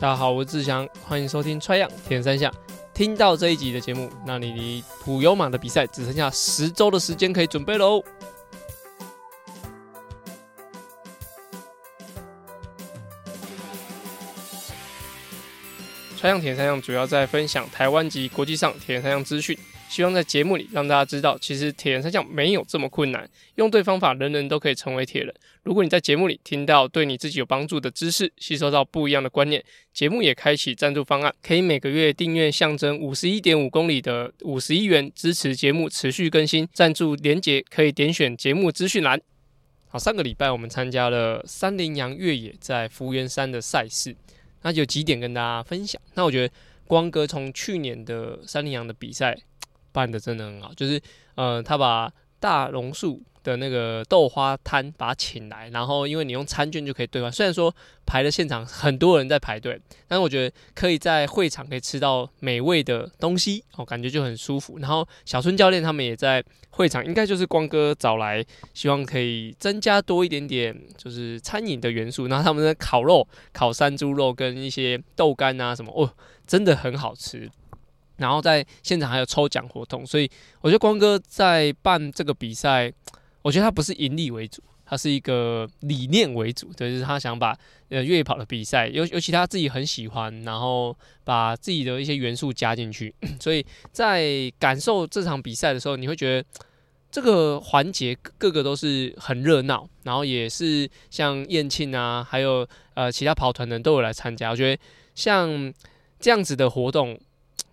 大家好，我是志祥，欢迎收听《踹样铁人三项》。听到这一集的节目，那你离普悠玛的比赛只剩下十周的时间可以准备喽。踹样铁人三项主要在分享台湾及国际上铁人三项资讯。希望在节目里让大家知道，其实铁人三项没有这么困难，用对方法，人人都可以成为铁人。如果你在节目里听到对你自己有帮助的知识，吸收到不一样的观念，节目也开启赞助方案，可以每个月订阅象征五十一点五公里的五十一元，支持节目持续更新。赞助连结可以点选节目资讯栏。好，上个礼拜我们参加了三零羊越野在福原山的赛事，那有几点跟大家分享。那我觉得光哥从去年的三零羊的比赛。办的真的很好，就是呃，他把大榕树的那个豆花摊把它请来，然后因为你用餐券就可以兑换。虽然说排的现场很多人在排队，但是我觉得可以在会场可以吃到美味的东西，哦，感觉就很舒服。然后小春教练他们也在会场，应该就是光哥找来，希望可以增加多一点点就是餐饮的元素。然后他们的烤肉、烤山猪肉跟一些豆干啊什么，哦，真的很好吃。然后在现场还有抽奖活动，所以我觉得光哥在办这个比赛，我觉得他不是盈利为主，他是一个理念为主，就是他想把呃越野跑的比赛，尤尤其他自己很喜欢，然后把自己的一些元素加进去，所以在感受这场比赛的时候，你会觉得这个环节各个都是很热闹，然后也是像宴庆啊，还有呃其他跑团的人都有来参加，我觉得像这样子的活动。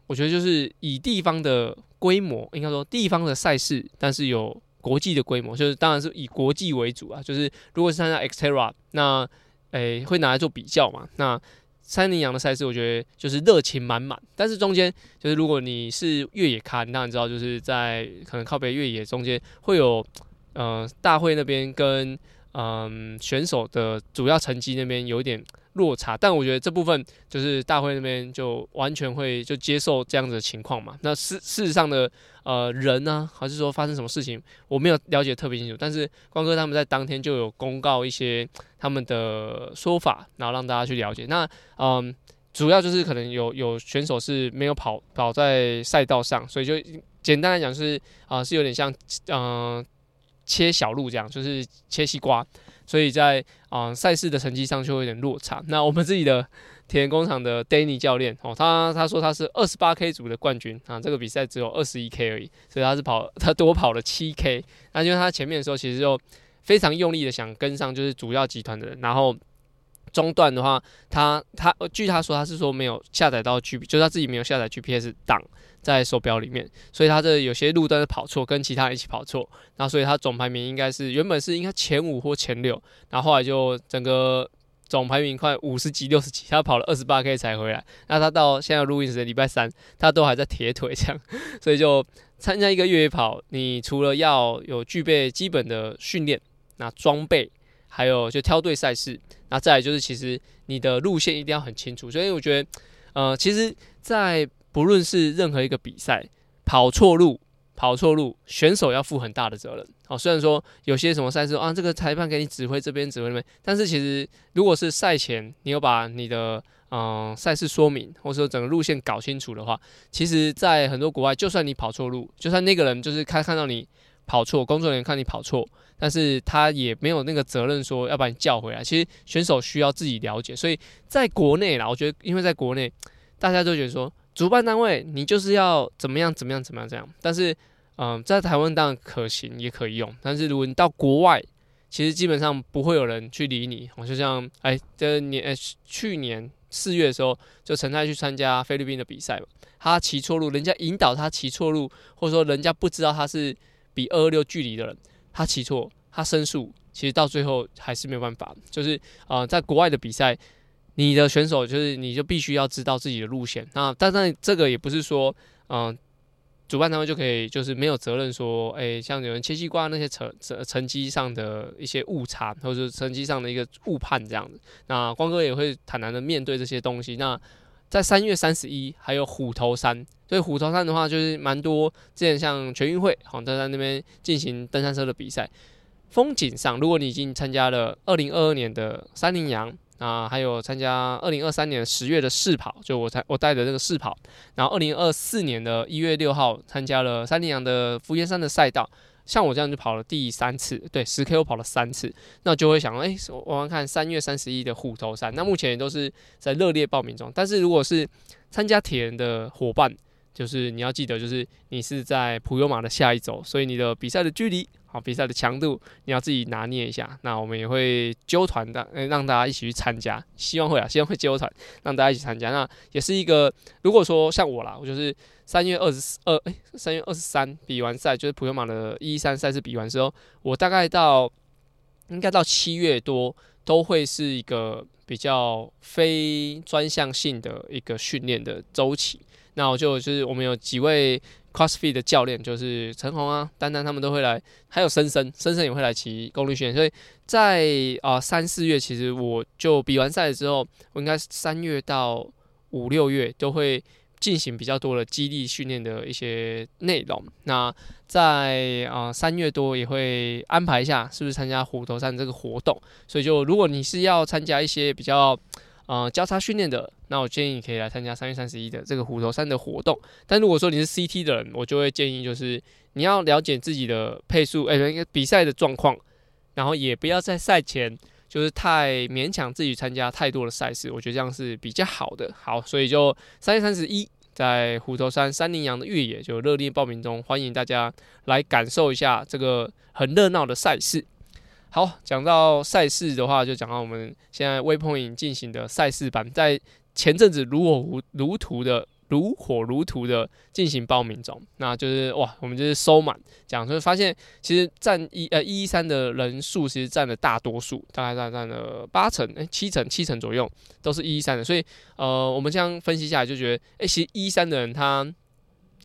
我觉得就是以地方的规模，应该说地方的赛事，但是有国际的规模，就是当然是以国际为主啊。就是如果是参加 Xterra，那诶、欸、会拿来做比较嘛。那三零羊的赛事，我觉得就是热情满满。但是中间就是如果你是越野咖，你当然知道就是在可能靠北越野中间会有呃大会那边跟嗯、呃、选手的主要成绩那边有一点。落差，但我觉得这部分就是大会那边就完全会就接受这样子的情况嘛。那事事实上的呃人呢、还是说发生什么事情，我没有了解特别清楚。但是光哥他们在当天就有公告一些他们的说法，然后让大家去了解。那嗯，主要就是可能有有选手是没有跑跑在赛道上，所以就简单来讲是啊、是有点像嗯、切小路这样，就是切西瓜。所以在啊赛事的成绩上就会有点落差。那我们自己的铁人工厂的 Danny 教练哦，他他说他是二十八 K 组的冠军啊，这个比赛只有二十一 K 而已，所以他是跑 他多跑了七 K。那因为他前面的时候其实就非常用力的想跟上就是主要集团的人，然后中断的话，他他据他说他是说没有下载到 G，就是他自己没有下载 GPS 档。在手表里面，所以他这有些路段是跑错，跟其他人一起跑错，那所以他总排名应该是原本是应该前五或前六，然后后来就整个总排名快五十几、六十几，他跑了二十八 K 才回来。那他到现在录音时间礼拜三，他都还在铁腿这样，所以就参加一个越野跑，你除了要有具备基本的训练，那装备还有就挑对赛事，那再来就是其实你的路线一定要很清楚。所以我觉得，呃，其实，在不论是任何一个比赛，跑错路，跑错路，选手要负很大的责任。好，虽然说有些什么赛事啊，这个裁判给你指挥这边指挥那边，但是其实如果是赛前你有把你的嗯赛事说明，或者说整个路线搞清楚的话，其实，在很多国外，就算你跑错路，就算那个人就是看看到你跑错，工作人员看你跑错，但是他也没有那个责任说要把你叫回来。其实选手需要自己了解，所以在国内啦，我觉得因为在国内大家都觉得说。主办单位，你就是要怎么样怎么样怎么样这样，但是，嗯、在台湾当然可行也可以用，但是如果你到国外，其实基本上不会有人去理你。我就像，哎，这年，哎，去年四月的时候，就陈泰去参加菲律宾的比赛嘛，他骑错路，人家引导他骑错路，或者说人家不知道他是比二二六距离的人，他骑错，他申诉，其实到最后还是没有办法，就是，呃，在国外的比赛。你的选手就是，你就必须要知道自己的路线。那但是这个也不是说，嗯、主办单位就可以就是没有责任说，诶、欸，像有人切西瓜那些成成成绩上的一些误差，或者是成绩上的一个误判这样子。那光哥也会坦然的面对这些东西。那在三月三十一还有虎头山，所以虎头山的话就是蛮多，之前像全运会好像在那边进行登山车的比赛。风景上，如果你已经参加了二零二二年的三零羊啊还有参加二零二三年十月的试跑，就我才我带的这个试跑，然后二零二四年的一月六号参加了三林洋的福焰山的赛道。像我这样就跑了第三次，对，十 K 我跑了三次，那就会想，哎、我们看三月三十一的虎头山，那目前也都是在热烈报名中。但是如果是参加铁人的伙伴，就是你要记得，就是你是在普悠玛的下一周，所以你的比赛的距离。好，比赛的强度你要自己拿捏一下。那我们也会揪团的，让大家一起去参加。希望会啊，希望会揪团，让大家一起参加。那也是一个，如果说像我啦，我就是三月二十二，哎，三月二十三比完赛，就是普悠玛的一三赛事比完之后，我大概到应该到七月多都会是一个比较非专项性的一个训练的周期。那我就就是我们有几位。CrossFit 的教练就是陈红啊、丹丹他们都会来，还有森森，森森也会来骑功率训练。所以在啊三四月，其实我就比完赛之后，我应该三月到五六月都会进行比较多的基地训练的一些内容。那在啊三月多也会安排一下，是不是参加虎头山这个活动？所以就如果你是要参加一些比较。呃，交叉训练的，那我建议你可以来参加三月三十一的这个虎头山的活动。但如果说你是 CT 的人，我就会建议就是你要了解自己的配速，哎、欸，比赛的状况，然后也不要在赛前就是太勉强自己参加太多的赛事，我觉得这样是比较好的。好，所以就三月三十一在虎头山三林洋的越野就热烈报名中，欢迎大家来感受一下这个很热闹的赛事。好，讲到赛事的话，就讲到我们现在微碰影进行的赛事版，在前阵子如火如如荼的如火如荼的进行报名中，那就是哇，我们就是收满，讲就是发现其实占一呃一一三的人数其实占了大多数，大概占占了八成诶七成七成左右都是一一三的，所以呃我们这样分析下来就觉得，哎、欸，其实一三的人他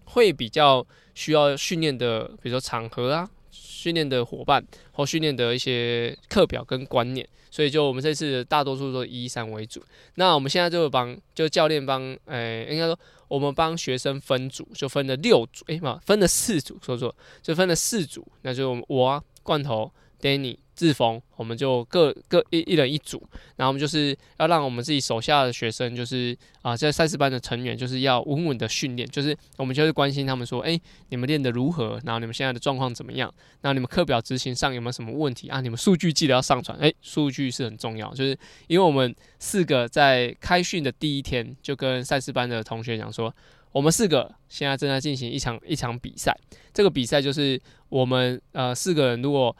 会比较需要训练的，比如说场合啊。训练的伙伴或训练的一些课表跟观念，所以就我们这次大多数都以三为主。那我们现在就帮就教练帮，哎、应该说我们帮学生分组，就分了六组，哎、嘛，分了四组，说错，就分了四组，那就我啊，罐头，Danny。自封，我们就各各一一人一组，然后我们就是要让我们自己手下的学生，就是啊，在赛事班的成员，就是要稳稳的训练，就是我们就是关心他们说，哎，你们练得如何？然后你们现在的状况怎么样？然后你们课表执行上有没有什么问题啊？你们数据记得要上传，哎，数据是很重要，就是因为我们四个在开训的第一天就跟赛事班的同学讲说，我们四个现在正在进行一场一场比赛，这个比赛就是我们呃四个人如果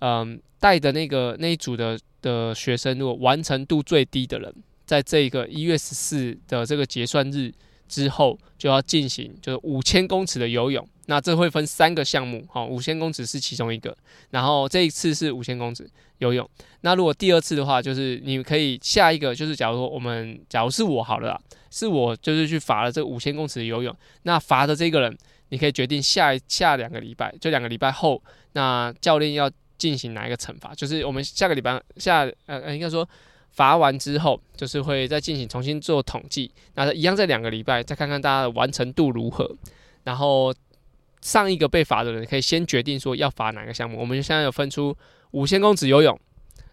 嗯。带的那个那一组的的学生，如果完成度最低的人，在这个一月十四的这个结算日之后，就要进行就是五千公尺的游泳。那这会分三个项目，哈，五千公尺是其中一个。然后这一次是五千公尺游泳。那如果第二次的话，就是你可以下一个，就是假如说我们，假如是我好了啦，是我就是去罚了这五千公尺的游泳。那罚的这个人，你可以决定下下两个礼拜，就两个礼拜后，那教练要。进行哪一个惩罚？就是我们下个礼拜下呃呃，应该说罚完之后，就是会再进行重新做统计。那一样在两个礼拜，再看看大家的完成度如何。然后上一个被罚的人可以先决定说要罚哪个项目。我们现在有分出五千公尺游泳，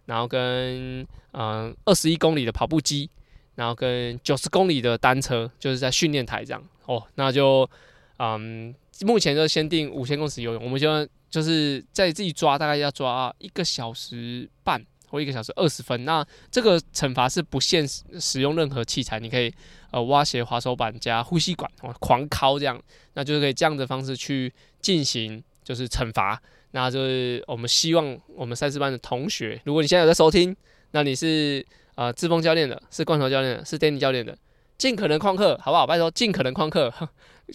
然后跟嗯二十一公里的跑步机，然后跟九十公里的单车，就是在训练台这样。哦，那就嗯目前就先定五千公尺游泳，我们就。就是在自己抓，大概要抓一个小时半或一个小时二十分。那这个惩罚是不限使用任何器材，你可以呃挖鞋、滑手板加呼吸管，狂敲这样，那就是可以这样的方式去进行就是惩罚。那就是我们希望我们赛事班的同学，如果你现在有在收听，那你是呃志峰教练的，是罐头教练的，是 Danny 教练的，尽可能旷课，好不好？拜托，尽可能旷课。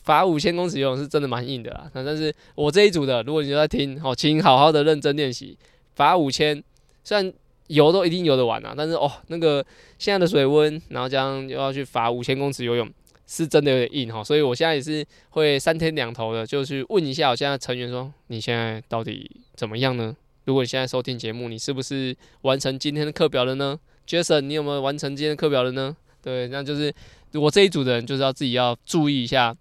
罚五千公尺游泳是真的蛮硬的啦，那但是我这一组的，如果你就在听，好，请好好的认真练习。罚五千，虽然游都一定游得完啊，但是哦，那个现在的水温，然后这样又要去罚五千公尺游泳，是真的有点硬哈。所以我现在也是会三天两头的，就去问一下我现在成员说，你现在到底怎么样呢？如果你现在收听节目，你是不是完成今天的课表了呢？Jason，你有没有完成今天的课表了呢？对，那就是我这一组的人，就是要自己要注意一下。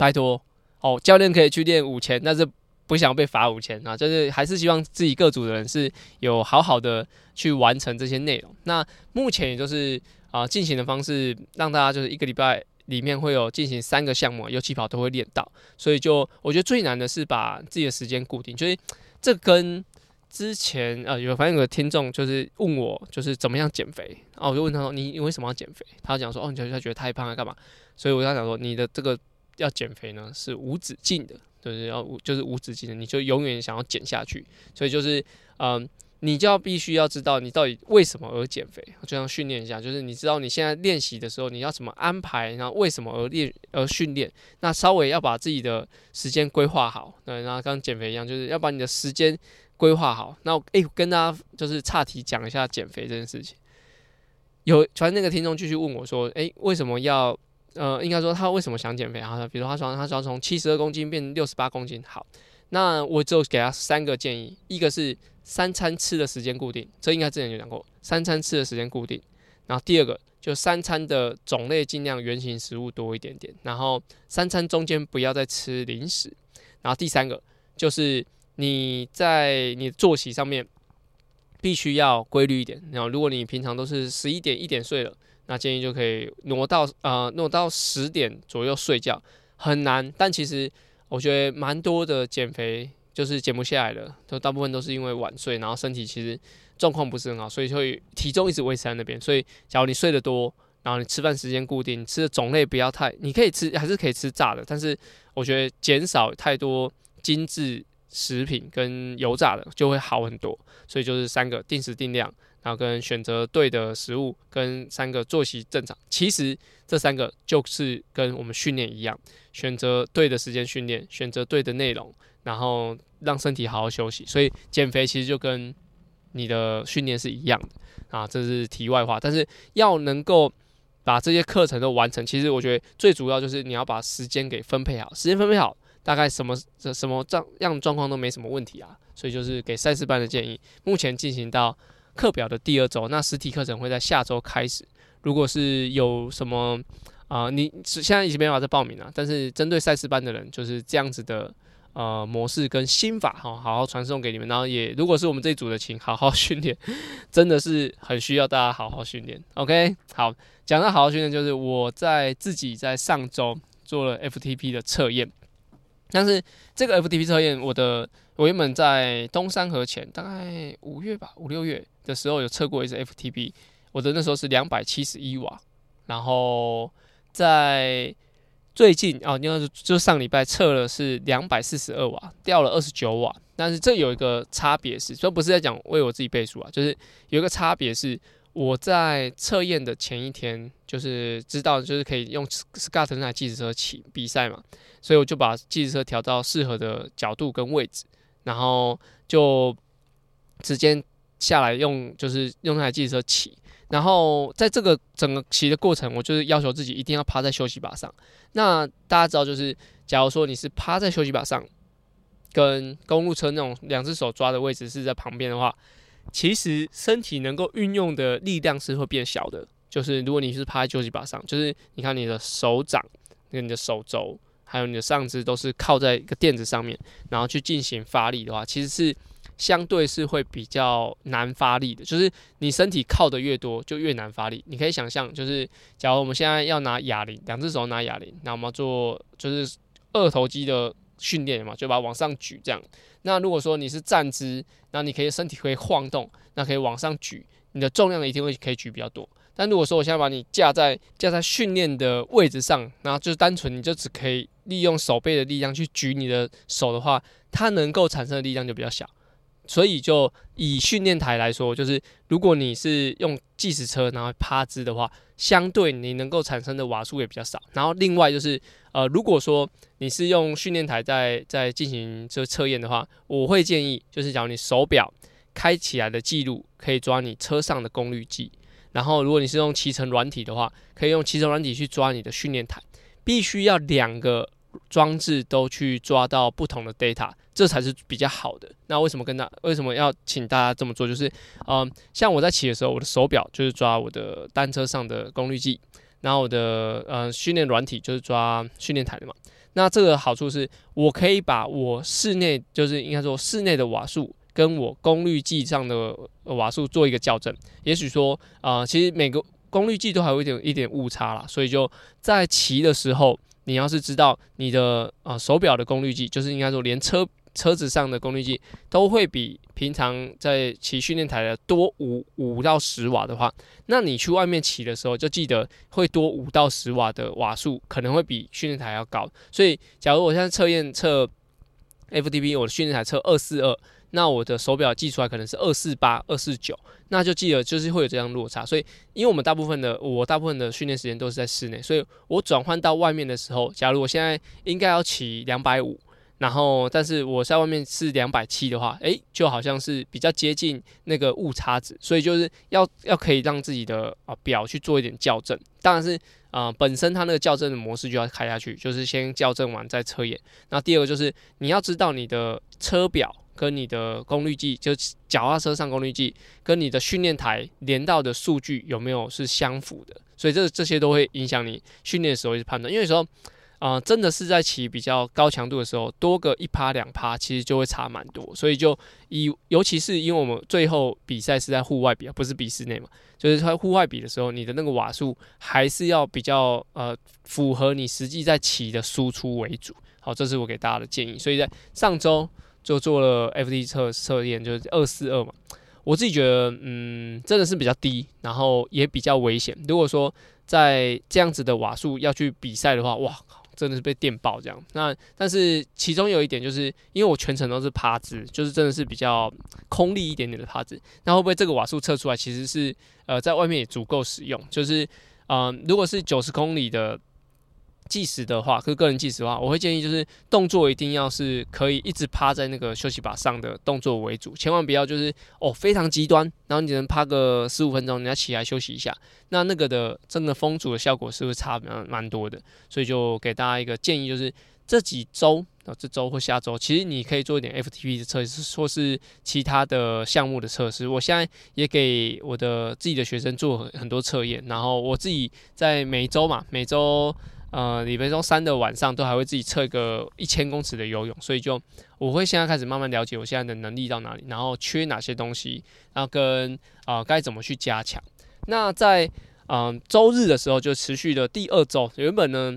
拜托，哦，教练可以去练五千，但是不想被罚五千啊，就是还是希望自己各组的人是有好好的去完成这些内容。那目前也就是啊进行的方式，让大家就是一个礼拜里面会有进行三个项目，有起跑都会练到。所以就我觉得最难的是把自己的时间固定，就是这跟之前呃有反正有个听众就是问我就是怎么样减肥，然后我就问他说你你为什么要减肥？他讲说哦，你觉他觉得太胖了干嘛？所以我就想说你的这个。要减肥呢，是无止境的，就是要就是无止境的，你就永远想要减下去，所以就是嗯、你就要必须要知道你到底为什么而减肥，就像训练一下，就是你知道你现在练习的时候你要怎么安排，然后为什么而练而训练，那稍微要把自己的时间规划好，对，然后跟减肥一样，就是要把你的时间规划好。那诶、跟大家就是岔题讲一下减肥这件事情，有反正那个听众继续问我说，诶、为什么要？呃，应该说他为什么想减肥？他说，比如他说他说从七十二公斤变六十八公斤。好，那我就给他三个建议：一个是三餐吃的时间固定，这应该之前就讲过，三餐吃的时间固定。然后第二个就三餐的种类尽量原型食物多一点点，然后三餐中间不要再吃零食。然后第三个就是你在你的作息上面必须要规律一点。然后如果你平常都是十一点一点睡了。那建议就可以挪到呃挪到十点左右睡觉，很难，但其实我觉得蛮多的减肥就是减不下来的，就大部分都是因为晚睡，然后身体其实状况不是很好，所以会体重一直维持在那边。所以，假如你睡得多，然后你吃饭时间固定，吃的种类不要太，你可以吃还是可以吃炸的，但是我觉得减少太多精致食品跟油炸的就会好很多。所以就是三个定时定量。然后跟选择对的食物，跟三个作息正常，其实这三个就是跟我们训练一样，选择对的时间训练，选择对的内容，然后让身体好好休息。所以减肥其实就跟你的训练是一样的啊，这是题外话。但是要能够把这些课程都完成，其实我觉得最主要就是你要把时间给分配好，时间分配好，大概什么什么状样状况都没什么问题啊。所以就是给赛事班的建议，目前进行到。课表的第二周，那实体课程会在下周开始。如果是有什么啊、呃，你现在已经没办法再报名了。但是针对赛事班的人，就是这样子的呃模式跟心法哈，好好传送给你们。然后也如果是我们这一组的，请好好 训练，真的是很需要大家好好训练。OK，好，讲到好好训练，就是我在自己在上周做了 FTP 的测验，但是这个 FTP 测验，我的我原本在东山河前大概五月吧，五六月。的时候有测过一次 FTP，我的那时候是两百七十一瓦，然后在最近啊，应该是就上礼拜测了是两百四十二瓦，掉了二十九瓦。但是这有一个差别是，所以不是在讲为我自己背书啊，就是有一个差别是，我在测验的前一天就是知道就是可以用 Scott 那台计时车骑比赛嘛，所以我就把计时车调到适合的角度跟位置，然后就直接。下来用就是用那台计时车骑，然后在这个整个骑的过程，我就是要求自己一定要趴在休息把上。那大家知道，就是假如说你是趴在休息把上，跟公路车那种两只手抓的位置是在旁边的话，其实身体能够运用的力量是会变小的。就是如果你是趴在休息把上，就是你看你的手掌跟你的手肘，还有你的上肢都是靠在一个垫子上面，然后去进行发力的话，其实是。相对是会比较难发力的，就是你身体靠得越多，就越难发力。你可以想象，就是假如我们现在要拿哑铃，两只手拿哑铃，那我们做就是二头肌的训练嘛，就把它往上举这样。那如果说你是站姿，那你可以身体可以晃动，那可以往上举，你的重量一定会可以举比较多。但如果说我现在把你架在架在训练的位置上，然后就是单纯你就只可以利用手背的力量去举你的手的话，它能够产生的力量就比较小。所以，就以训练台来说，就是如果你是用计时车然后趴姿的话，相对你能够产生的瓦数也比较少。然后，另外就是，呃，如果说你是用训练台在在进行这测验的话，我会建议就是，假如你手表开起来的记录可以抓你车上的功率计，然后如果你是用骑乘软体的话，可以用骑乘软体去抓你的训练台，必须要两个。装置都去抓到不同的 data，这才是比较好的。那为什么跟大为什么要请大家这么做？就是，嗯、像我在骑的时候，我的手表就是抓我的单车上的功率计，然后我的呃训练软体就是抓训练台的嘛。那这个好处是我可以把我室内就是应该说室内的瓦数跟我功率计上的瓦数做一个校正。也许说啊、其实每个功率计都还有一点一点误差啦，所以就在骑的时候，你要是知道你的啊、呃、手表的功率计，就是应该说连车。车子上的功率计都会比平常在骑训练台的多五五到十瓦的话，那你去外面骑的时候就记得会多五到十瓦的瓦数，可能会比训练台要高。所以，假如我现在测验测 FTP，我的训练台测二四二，那我的手表计出来可能是二四八、二四九，那就记得就是会有这样落差。所以，因为我们大部分的我大部分的训练时间都是在室内，所以我转换到外面的时候，假如我现在应该要骑两百五。然后，但是我在外面是两百七的话，诶，就好像是比较接近那个误差值，所以就是要要可以让自己的啊表去做一点校正。当然是啊、本身它那个校正的模式就要开下去，就是先校正完再测验。那第二个就是你要知道你的车表跟你的功率计，就是脚踏车上功率计跟你的训练台连到的数据有没有是相符的，所以这这些都会影响你训练的时候去判断，因为有时候。啊、真的是在骑比较高强度的时候，多个一趴两趴，其实就会差蛮多。所以就以，尤其是因为我们最后比赛是在户外比，不是比室内嘛，就是在户外比的时候，你的那个瓦数还是要比较呃符合你实际在骑的输出为主。好，这是我给大家的建议。所以在上周就做了 FD 测测验，就是二四二嘛，我自己觉得嗯真的是比较低，然后也比较危险。如果说在这样子的瓦数要去比赛的话，哇！真的是被电爆这样，那但是其中有一点就是，因为我全程都是趴姿，就是真的是比较空力一点点的趴姿，那会不会这个瓦数测出来其实是呃在外面也足够使用？就是呃如果是九十公里的。计时的话，和个人计时的话，我会建议就是动作一定要是可以一直趴在那个休息把上的动作为主，千万不要就是哦非常极端，然后你只能趴个十五分钟，你要起来休息一下，那那个的真的风阻的效果是会差蛮蛮多的，所以就给大家一个建议，就是这几周啊，这周或下周，其实你可以做一点 FTP 的测试，或是其他的项目的测试。我现在也给我的自己的学生做很很多测验，然后我自己在每周嘛，每周。呃，礼拜周三的晚上都还会自己测一个一千公尺的游泳，所以就我会现在开始慢慢了解我现在的能力到哪里，然后缺哪些东西，然后跟啊、呃、该怎么去加强。那在嗯、周日的时候就持续的第二周，原本呢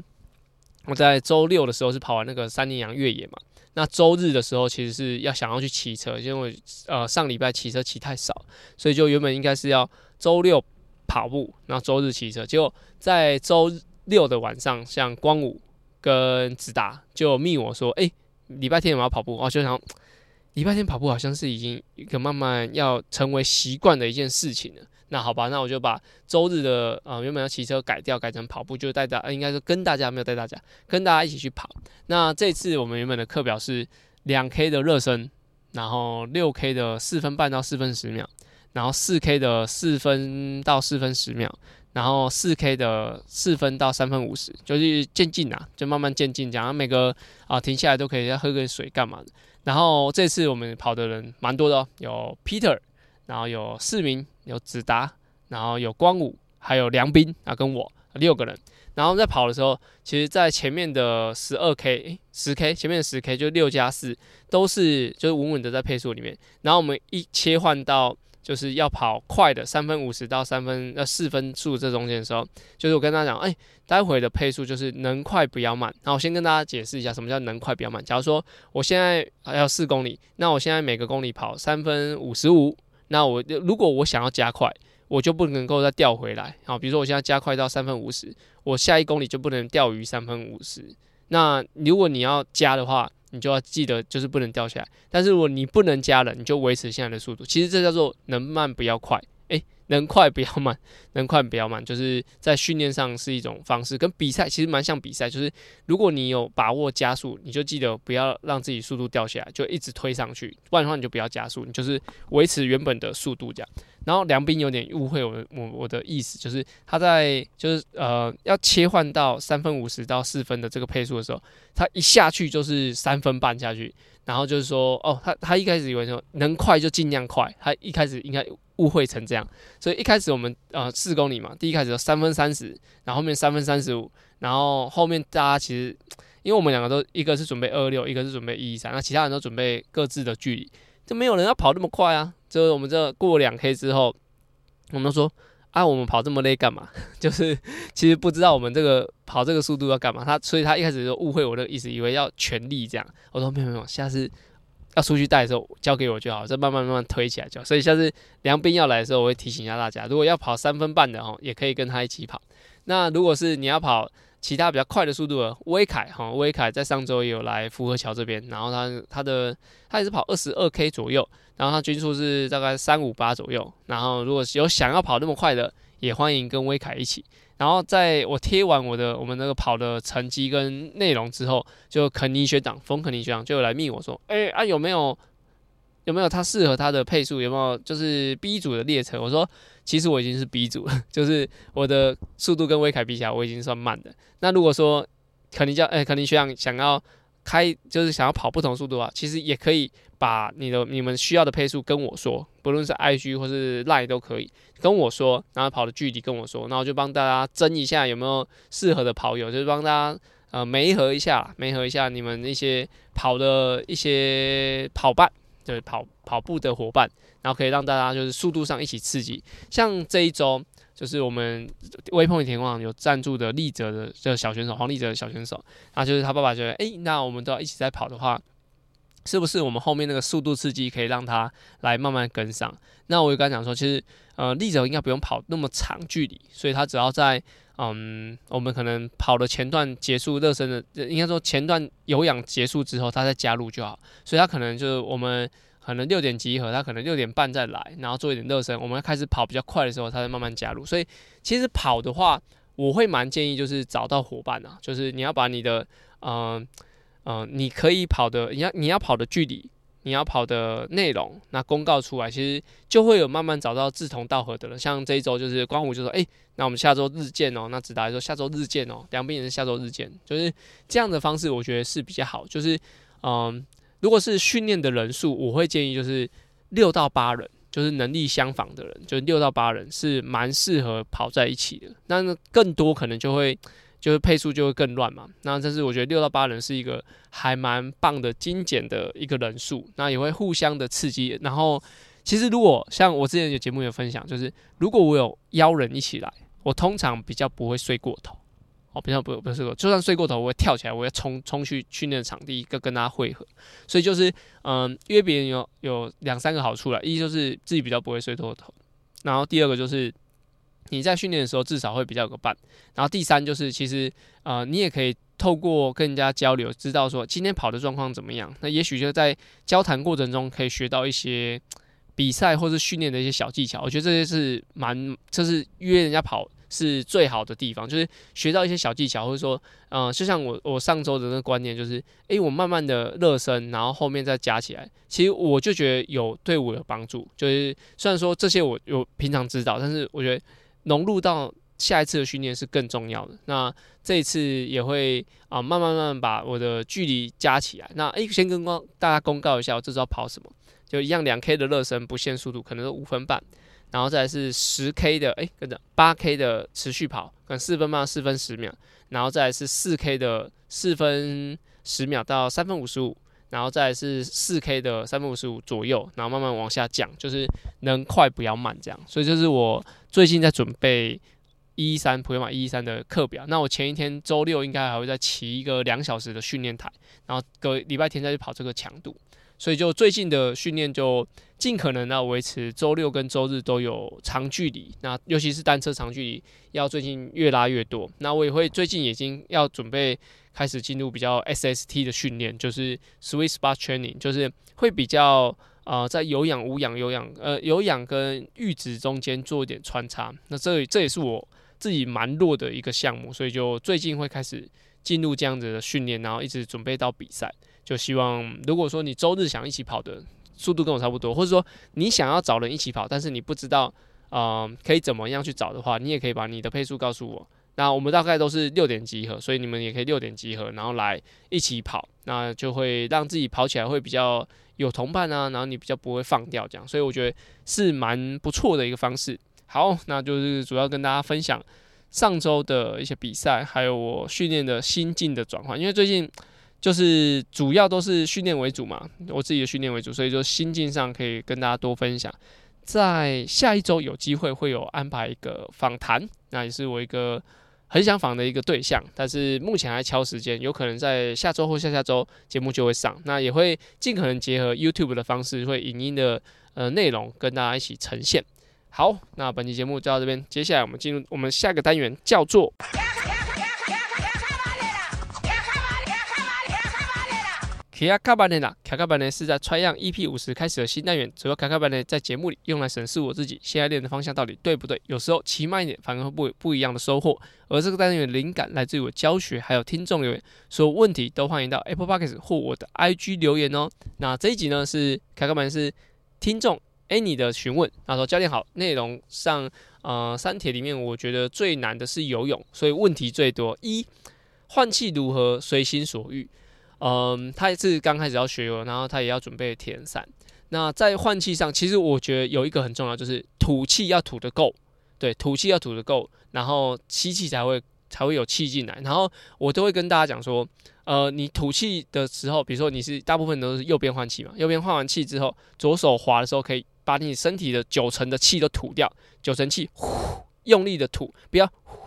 我在周六的时候是跑完那个三年阳越野嘛，那周日的时候其实是要想要去骑车，因为呃上礼拜骑车骑太少，所以就原本应该是要周六跑步，然后周日骑车，结果在周日。六的晚上，像光武跟子达就密我说：“哎、礼拜天有没有跑步？”我就想，礼拜天跑步好像是已经一个慢慢要成为习惯的一件事情了。那好吧，那我就把周日的啊、原本要骑车改掉，改成跑步，就带大家，应该是跟大家没有带大家，跟大家一起去跑。那这次我们原本的课表是两 K 的热身，然后六 K 的四分半到四分十秒，然后四 K 的四分到四分十秒。然后四 K 的四分到三分五十，就是渐进啊，就慢慢渐进这样。每个啊停下来都可以要喝个水干嘛的。然后这次我们跑的人蛮多的哦，有 Peter，然后有市民，有子达，然后有光武，还有梁斌啊，跟我六个人。然后在跑的时候，其实在前面的十二 K、十 K，前面的十 K 就六加四，都是就是稳稳的在配速里面。然后我们一切换到。就是要跑快的三分五十到三分呃四分速这中间的时候，就是我跟他讲，哎、待会的配速就是能快不要慢。那我先跟大家解释一下什么叫能快不要慢。假如说我现在还要四公里，那我现在每个公里跑三分五十五，那我如果我想要加快，我就不能够再调回来。好，比如说我现在加快到三分五十，我下一公里就不能掉于三分五十。那如果你要加的话，你就要记得，就是不能掉下来。但是如果你不能加了，你就维持现在的速度。其实这叫做能慢不要快，能快不要慢，能快不要慢，就是在训练上是一种方式，跟比赛其实蛮像比赛。就是如果你有把握加速，你就记得不要让自己速度掉下来，就一直推上去。不然的话，你就不要加速，你就是维持原本的速度这样。然后梁斌有点误会我我我的意思，就是他在就是呃要切换到三分五十到四分的这个配速的时候，他一下去就是三分半下去，然后就是说哦，他他一开始以为说能快就尽量快，他一开始应该误会成这样，所以一开始我们呃四公里嘛，第一开始三分三十，然后后面三分三十五，然后后面大家其实。因为我们两个都一个是准备二六，一个是准备一一三，那其他人都准备各自的距离，就没有人要跑那么快啊。就是我们这过两 K 之后，我们都说啊，我们跑这么累干嘛？就是其实不知道我们这个跑这个速度要干嘛。他所以他一开始就误会我的意思，以为要全力这样。我说没有没有，下次要出去带的时候交给我就好，再慢慢慢慢推起来就好。所以下次梁斌要来的时候，我会提醒一下大家，如果要跑三分半的哦，也可以跟他一起跑。那如果是你要跑其他比较快的速度的，威凯哈，威凯在上周也有来福和桥这边，然后他他的他也是跑二十二 K 左右，然后他均速是大概三五八左右，然后如果有想要跑那么快的，也欢迎跟威凯一起。然后在我贴完我的我们那个跑的成绩跟内容之后，就肯尼学长，冯肯尼学长就来密我说，哎、啊有没有有没有他适合他的配速，有没有就是 B 组的列车？我说。其实我已经是 B 组了，就是我的速度跟威凯比起来，我已经算慢的。那如果说肯定叫哎，肯定学长想要开，就是想要跑不同速度啊，其实也可以把你的你们需要的配速跟我说，不论是 IG 或是 Lie 都可以跟我说，然后跑的距离跟我说，那我就帮大家争一下有没有适合的跑友，就是帮大家呃媒合一下，媒合一下你们那些跑的一些跑伴。就是跑跑步的伙伴，然后可以让大家就是速度上一起刺激。像这一周，就是我们微碰田网有赞助的立泽的这小选手黄立泽的小选手，然后就是他爸爸觉得，哎、那我们都要一起在跑的话，是不是我们后面那个速度刺激可以让他来慢慢跟上？那我就跟他讲说，其实呃立泽应该不用跑那么长距离，所以他只要在。嗯，我们可能跑的前段结束热身的，应该说前段有氧结束之后，他再加入就好。所以他可能就是我们可能六点集合，他可能六点半再来，然后做一点热身。我们开始跑比较快的时候，他再慢慢加入。所以其实跑的话，我会蛮建议就是找到伙伴啊，就是你要把你的嗯、呃，你可以跑的，你要你要跑的距离。你要跑的内容，那公告出来，其实就会有慢慢找到志同道合的了。像这一周就是光武就说，诶、欸，那我们下周日见哦。那子达说下周日见哦。梁斌也是下周日见，就是这样的方式，我觉得是比较好。就是，嗯，如果是训练的人数，我会建议就是六到八人，就是能力相仿的人，就是六到八人是蛮适合跑在一起的。那更多可能就会。就是配速就会更乱嘛，那这是我觉得六到八人是一个还蛮棒的精简的一个人数，那也会互相的刺激。然后其实如果像我之前有节目有分享，就是如果我有邀人一起来，我通常比较不会睡过头，哦，比较不不是，就算睡过头，我会跳起来，我要冲冲去训练场地，跟跟大家会合。所以就是嗯，约别人有有两三个好处啦，一就是自己比较不会睡过头，然后第二个就是。你在训练的时候至少会比较有个伴，然后第三就是其实呃你也可以透过跟人家交流，知道说今天跑的状况怎么样。那也许就在交谈过程中可以学到一些比赛或是训练的一些小技巧。我觉得这些是蛮，这是约人家跑是最好的地方，就是学到一些小技巧，或者说嗯、呃，就像我我上周的那个观念就是，诶，我慢慢的热身，然后后面再加起来，其实我就觉得有对我有帮助。就是虽然说这些我有平常知道，但是我觉得。融入到下一次的训练是更重要的。那这一次也会啊，慢慢慢把我的距离加起来。那诶、先跟光大家公告一下，我这周要跑什么？就一样两 K 的热身不限速度，可能是五分半，然后再是十 K 的，诶、欸，跟着八 K 的持续跑，可能四分半四分十秒，然后再是四 K 的四分十秒到三分五十五。然后再是四 K 的三分五十五左右，然后慢慢往下降，就是能快不要慢这样。所以这是我最近在准备一一三普悠玛一一三的课表。那我前一天周六应该还会再骑一个两小时的训练台，然后隔礼拜天再去跑这个强度。所以就最近的训练就尽可能要维持周六跟周日都有长距离，那尤其是单车长距离要最近越拉越多。那我也会最近已经要准备。开始进入比较 SST 的训练，就是 Sweet Spot Training，就是会比较呃在有氧、无氧、有氧呃有氧跟阈值中间做一点穿插。那这这也是我自己蛮弱的一个项目，所以就最近会开始进入这样子的训练，然后一直准备到比赛。就希望如果说你周日想一起跑的速度跟我差不多，或者说你想要找人一起跑，但是你不知道呃可以怎么样去找的话，你也可以把你的配速告诉我。那我们大概都是六点集合，所以你们也可以六点集合，然后来一起跑，那就会让自己跑起来会比较有同伴啊，然后你比较不会放掉这样，所以我觉得是蛮不错的一个方式。好，那就是主要跟大家分享上周的一些比赛，还有我训练的心境的转换。因为最近就是主要都是训练为主嘛，我自己的训练为主，所以就心境上可以跟大家多分享。在下一周有机会会有安排一个访谈，那也是我一个很想访的一个对象，但是目前还敲时间，有可能在下周或下下周节目就会上，那也会尽可能结合 YouTube 的方式，会影音的呃内容跟大家一起呈现。好，那本期节目就到这边，接下来我们进入我们下个单元，叫做。卡卡班内啦，卡卡班内是在 Try 样 EP 五十开始的新单元，主要卡卡班内在节目里用来审视我自己现在练的方向到底对不对，有时候骑慢一点反而会不不一样的收获。而这个单元灵感来自于我教学，还有听众留言，所有问题都欢迎到 Apple Podcast 或我的 IG 留言哦。那这一集呢是卡卡班是听众 Annie 的询问，他说教练好，内容上呃三铁里面我觉得最难的是游泳，所以问题最多。一换气如何随心所欲？嗯，他也是刚开始要学游，然后他也要准备铁人赛。那在换气上，其实我觉得有一个很重要，就是吐气要吐得够，对，吐气要吐得够，然后吸气才会才会有气进来。然后我都会跟大家讲说，呃，你吐气的时候，比如说你是大部分都是右边换气嘛，右边换完气之后，左手滑的时候，可以把你身体的九成的气都吐掉，九成气，呼，用力的吐，不要呼，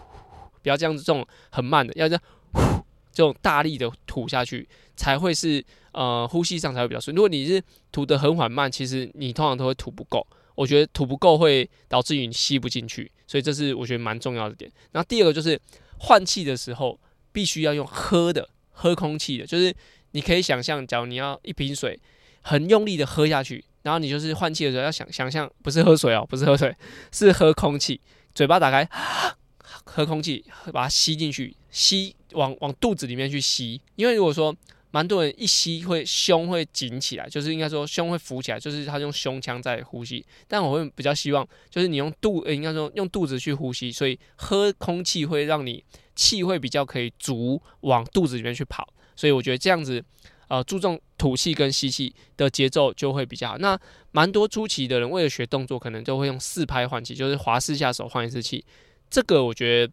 不要这样子，这种很慢的，要这样，这种大力的吐下去。才会是呃呼吸上才会比较顺。如果你是吐得很缓慢，其实你通常都会吐不够。我觉得吐不够会导致于你吸不进去，所以这是我觉得蛮重要的点。然后第二个就是换气的时候必须要用喝的，喝空气的，就是你可以想象，假如你要一瓶水很用力的喝下去，然后你就是换气的时候要想想象，不是喝水哦，不是喝水，是喝空气，嘴巴打开，喝空气，把它吸进去，吸往往肚子里面去吸，因为如果说蛮多人一吸会胸会紧起来，就是应该说胸会浮起来，就是他用胸腔在呼吸。但我会比较希望，就是你用肚，应该说用肚子去呼吸，所以喝空气会让你气会比较可以足往肚子里面去跑。所以我觉得这样子，呃，注重吐气跟吸气的节奏就会比较好。那蛮多初期的人为了学动作，可能就会用四拍换气，就是滑四下手换一次气。这个我觉得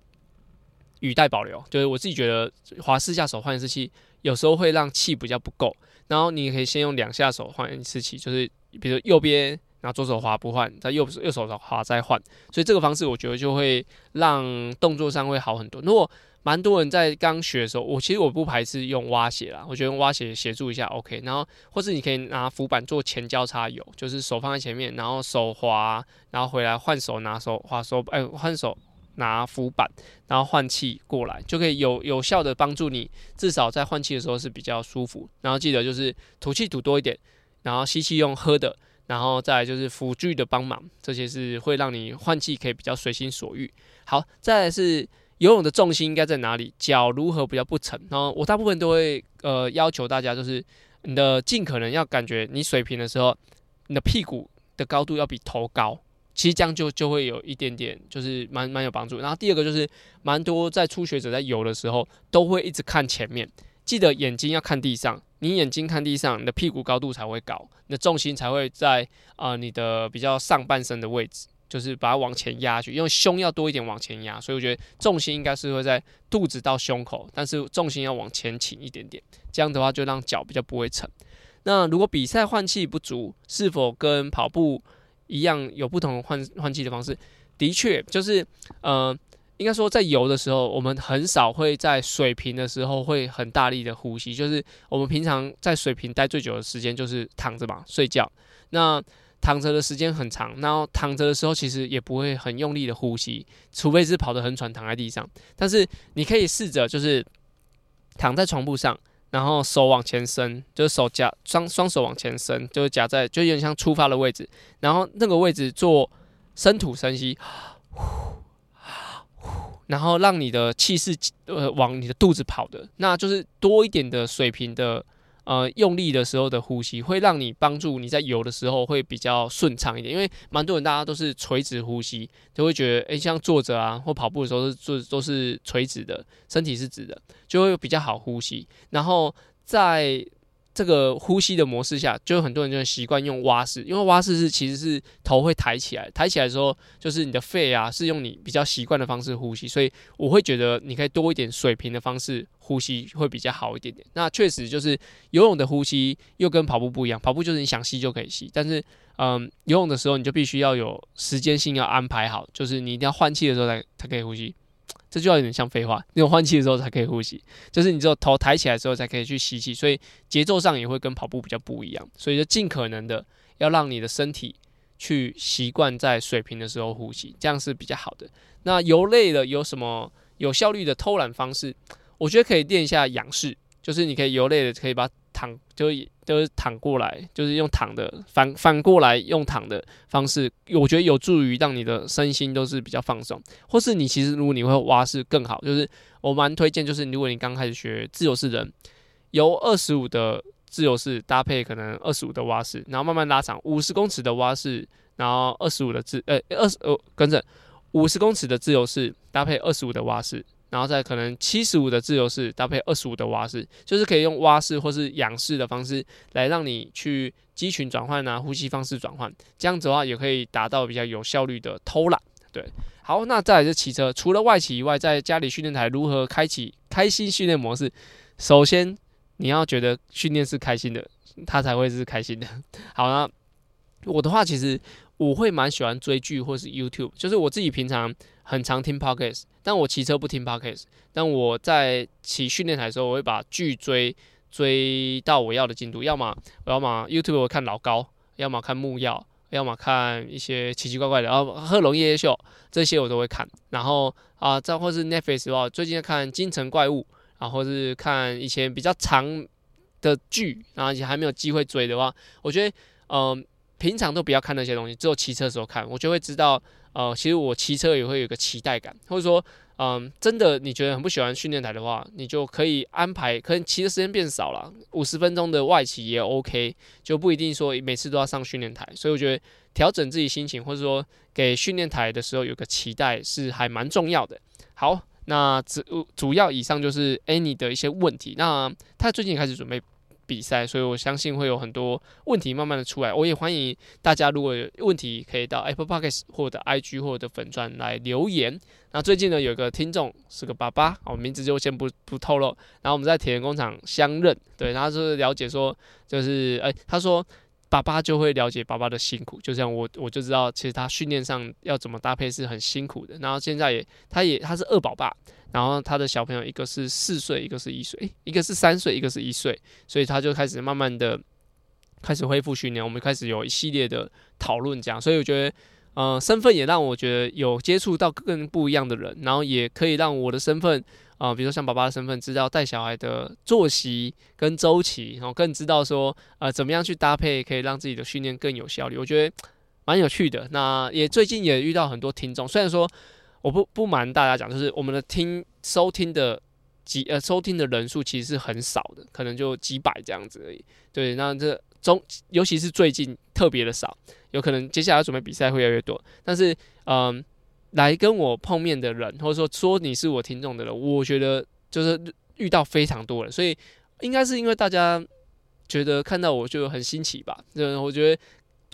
语带保留，就是我自己觉得滑四下手换一次气。有时候会让气比较不够，然后你可以先用两下手换一次气，就是比如右边，然后左手滑不换，在右右手滑再换，所以这个方式我觉得就会让动作上会好很多。如果蛮多人在刚学的时候，我其实我不排斥用蛙鞋啦，我觉得用蛙鞋协助一下 OK，然后或是你可以拿浮板做前交叉游，就是手放在前面，然后手滑，然后回来换手拿手滑手，哎换手。拿浮板，然后换气过来，就可以有有效的帮助你，至少在换气的时候是比较舒服。然后记得就是吐气吐多一点，然后吸气用喝的，然后再来就是辅具的帮忙，这些是会让你换气可以比较随心所欲。好，再来是游泳的重心应该在哪里，脚如何比较不沉。然后我大部分都会呃要求大家，就是你的尽可能要感觉你水平的时候，你的屁股的高度要比头高。其实这样就就会有一点点，就是蛮蛮有帮助。然后第二个就是，蛮多在初学者在游的时候，都会一直看前面，记得眼睛要看地上。你眼睛看地上，你的屁股高度才会高，你的重心才会在啊、你的比较上半身的位置，就是把它往前压去，因为胸要多一点往前压，所以我觉得重心应该是会在肚子到胸口，但是重心要往前倾一点点，这样的话就让脚比较不会沉。那如果比赛换气不足，是否跟跑步一样有不同换换气的方式，的确就是，呃，应该说在游的时候，我们很少会在水平的时候会很大力的呼吸，就是我们平常在水平待最久的时间就是躺着嘛，睡觉。那躺着的时间很长，然后躺着的时候其实也不会很用力的呼吸，除非是跑得很喘躺在地上。但是你可以试着就是躺在床铺上。然后手往前伸，就是手夹双双手往前伸，就是夹在就有点像出发的位置。然后那个位置做深吐深吸，然后让你的气势呃往你的肚子跑的，那就是多一点的水平的。呃，用力的时候的呼吸会让你帮助你在游的时候会比较顺畅一点，因为蛮多人大家都是垂直呼吸，就会觉得诶，像坐着啊或跑步的时候是坐都是垂直的，身体是直的，就会比较好呼吸。然后在这个呼吸的模式下，就有很多人就习惯用蛙式，因为蛙式是其实是头会抬起来，抬起来的时候就是你的肺啊是用你比较习惯的方式呼吸，所以我会觉得你可以多一点水平的方式呼吸会比较好一点点。那确实就是游泳的呼吸又跟跑步不一样，跑步就是你想吸就可以吸，但是嗯游泳的时候你就必须要有时间性要安排好，就是你一定要换气的时候才才可以呼吸。这就要有点像废话，你有换气的时候才可以呼吸，就是你只有头抬起来的时候才可以去吸气，所以节奏上也会跟跑步比较不一样，所以就尽可能的要让你的身体去习惯在水平的时候呼吸，这样是比较好的。那游累了有什么有效率的偷懒方式？我觉得可以练一下仰式，就是你可以游累了可以把躺就就是躺过来，就是用躺的反反过来用躺的方式，我觉得有助于让你的身心都是比较放松。或是你其实如果你会蛙式更好，就是我蛮推荐，就是如果你刚开始学自由式人，由二十五的自由式搭配可能二十五的蛙式，然后慢慢拉长五十公尺的蛙式，然后二十五的自呃二十呃跟着五十公尺的自由式搭配二十五的蛙式。然后再可能七十五的自由式搭配二十五的蛙式，就是可以用蛙式或是仰式的方式来让你去肌群转换啊，呼吸方式转换，这样子的话也可以达到比较有效率的偷懒。对，好，那再来是骑车，除了外骑以外，在家里训练台如何开启开心训练模式？首先你要觉得训练是开心的，它才会是开心的。好，那我的话其实我会蛮喜欢追剧或是 YouTube，就是我自己平常。很常听 podcast，但我骑车不听 podcast。但我在骑训练台的时候，我会把剧追追到我要的进度。要么我要么 YouTube 我看老高，要么看木曜，要么看一些奇奇怪怪的，然后贺龙夜夜秀这些我都会看。然后啊，再或是 Netflix 的话，最近在看《京城怪物》，然后是看以前比较长的剧，然后而且还没有机会追的话，我觉得嗯、平常都不要看那些东西，只有骑车的时候看，我就会知道。呃，其实我骑车也会有个期待感，或者说，嗯，真的你觉得很不喜欢训练台的话，你就可以安排，可能骑的时间变少了，五十分钟的外骑也 OK，就不一定说每次都要上训练台。所以我觉得调整自己心情，或者说给训练台的时候有个期待是还蛮重要的。好，那主主要以上就是 Annie 的一些问题。那他最近开始准备。比赛，所以我相信会有很多问题慢慢的出来。我也欢迎大家，如果有问题，可以到 Apple Podcast 或者 IG 或者粉钻来留言。那最近呢，有个听众是个爸爸，我名字就先不不透露。然后我们在铁人工厂相认，对，然后就是了解说，就是哎、他说爸爸就会了解爸爸的辛苦，就像我我就知道，其实他训练上要怎么搭配是很辛苦的。然后现在也，他也他是二宝爸。然后他的小朋友一个是四岁，一个是一岁，一个是三岁，一个是一岁，所以他就开始慢慢的开始恢复训练。我们开始有一系列的讨论，这样，所以我觉得，呃，身份也让我觉得有接触到更不一样的人，然后也可以让我的身份，啊、比如说像爸爸的身份，知道带小孩的作息跟周期，然后更知道说，呃，怎么样去搭配，可以让自己的训练更有效率。我觉得蛮有趣的。那也最近也遇到很多听众，虽然说。我不不瞒大家讲，就是我们的听收听的几呃收听的人数其实是很少的，可能就几百这样子而已。对，那这中尤其是最近特别的少，有可能接下来准备比赛会越来越多。但是嗯、来跟我碰面的人，或者说说你是我听众的人，我觉得就是遇到非常多人，所以应该是因为大家觉得看到我就很新奇吧。就我觉得。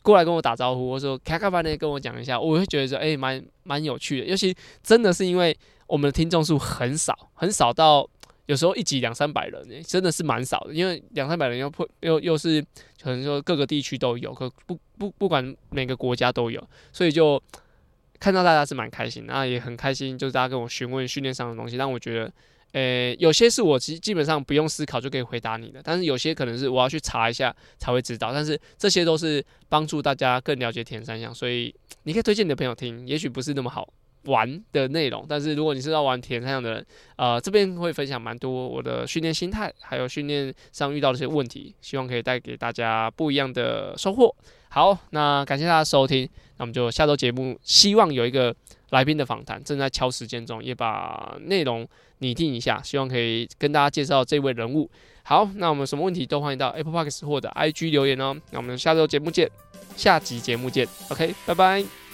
过来跟我打招呼，或者说开开班的跟我讲一下，我会觉得说，哎、蛮蛮有趣的。尤其真的是因为我们的听众数很少，很少到有时候一集两三百人，真的是蛮少的。因为两三百人又又又是可能说各个地区都有，可不不不管每个国家都有，所以就看到大家是蛮开心，那也很开心，就是大家跟我询问训练上的东西，让我觉得。诶、有些是我其实基本上不用思考就可以回答你的，但是有些可能是我要去查一下才会知道，但是这些都是帮助大家更了解田三项，所以你可以推荐你的朋友听，也许不是那么好玩的内容，但是如果你是要玩铁人三项的人，呃，这边会分享蛮多我的训练心态，还有训练上遇到的一些问题，希望可以带给大家不一样的收获。好，那感谢大家收听，那我们就下周节目，希望有一个来宾的访谈，正在敲时间中，也把内容拟定一下，希望可以跟大家介绍这位人物。好，那我们什么问题都欢迎到 Apple Podcast 或者 IG 留言哦。那我们下周节目见，下集节目见，OK，拜拜。